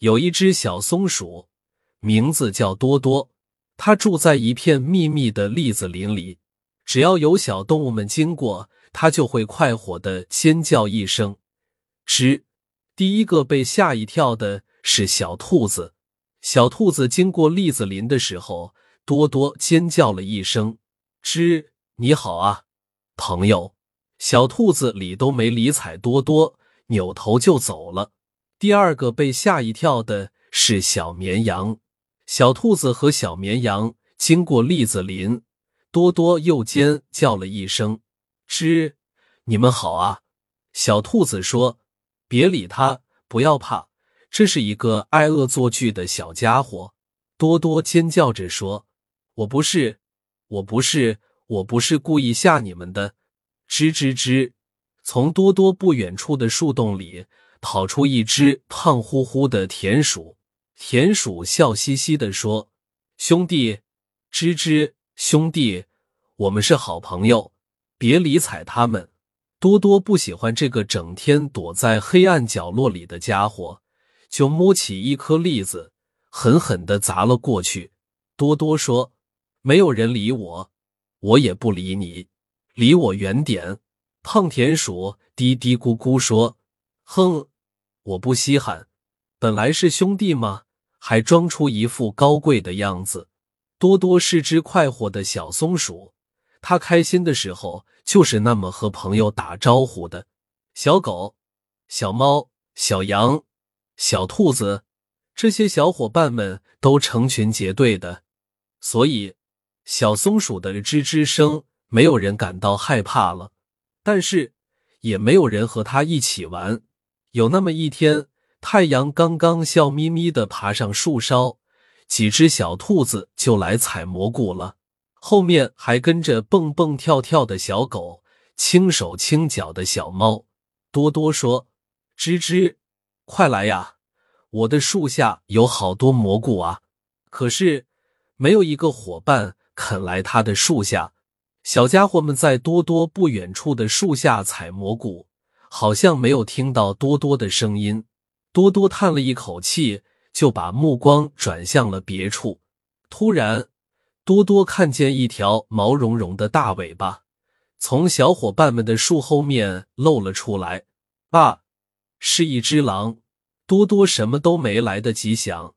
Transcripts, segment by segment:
有一只小松鼠，名字叫多多。它住在一片密密的栗子林里，只要有小动物们经过，它就会快活的尖叫一声。吱！第一个被吓一跳的是小兔子。小兔子经过栗子林的时候，多多尖叫了一声。吱！你好啊，朋友。小兔子理都没理睬多多，扭头就走了。第二个被吓一跳的是小绵羊。小兔子和小绵羊经过栗子林，多多又尖叫了一声。吱！你们好啊。小兔子说：“别理他，不要怕，这是一个爱恶作剧的小家伙。”多多尖叫着说：“我不是，我不是，我不是故意吓你们的。”吱吱吱！从多多不远处的树洞里跑出一只胖乎乎的田鼠。田鼠笑嘻嘻地说：“兄弟，吱吱，兄弟，我们是好朋友，别理睬他们。”多多不喜欢这个整天躲在黑暗角落里的家伙，就摸起一颗栗子，狠狠地砸了过去。多多说：“没有人理我，我也不理你。”离我远点！胖田鼠嘀嘀咕咕说：“哼，我不稀罕，本来是兄弟嘛，还装出一副高贵的样子。”多多是只快活的小松鼠，它开心的时候就是那么和朋友打招呼的。小狗、小猫、小羊、小兔子，这些小伙伴们都成群结队的，所以小松鼠的吱吱声。没有人感到害怕了，但是也没有人和它一起玩。有那么一天，太阳刚刚笑眯眯的爬上树梢，几只小兔子就来采蘑菇了，后面还跟着蹦蹦跳跳的小狗，轻手轻脚的小猫。多多说：“吱吱，快来呀，我的树下有好多蘑菇啊！”可是没有一个伙伴肯来他的树下。小家伙们在多多不远处的树下采蘑菇，好像没有听到多多的声音。多多叹了一口气，就把目光转向了别处。突然，多多看见一条毛茸茸的大尾巴从小伙伴们的树后面露了出来。啊，是一只狼！多多什么都没来得及想，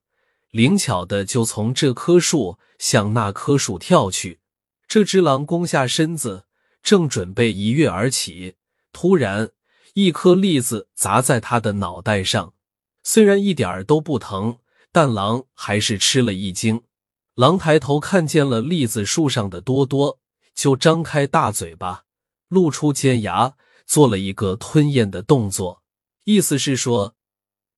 灵巧的就从这棵树向那棵树跳去。这只狼弓下身子，正准备一跃而起，突然，一颗栗子砸在他的脑袋上。虽然一点儿都不疼，但狼还是吃了一惊。狼抬头看见了栗子树上的多多，就张开大嘴巴，露出尖牙，做了一个吞咽的动作，意思是说：“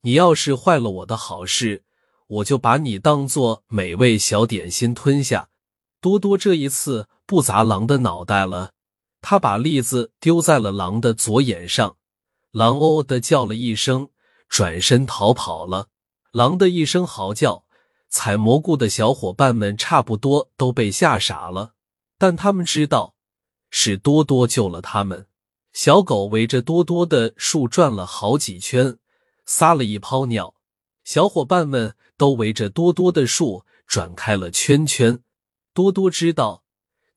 你要是坏了我的好事，我就把你当做美味小点心吞下。”多多这一次不砸狼的脑袋了，他把栗子丢在了狼的左眼上，狼哦的叫了一声，转身逃跑了。狼的一声嚎叫，采蘑菇的小伙伴们差不多都被吓傻了，但他们知道是多多救了他们。小狗围着多多的树转了好几圈，撒了一泡尿，小伙伴们都围着多多的树转开了圈圈。多多知道，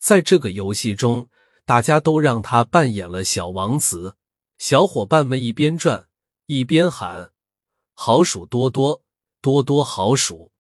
在这个游戏中，大家都让他扮演了小王子。小伙伴们一边转一边喊：“好鼠多多，多多好鼠。”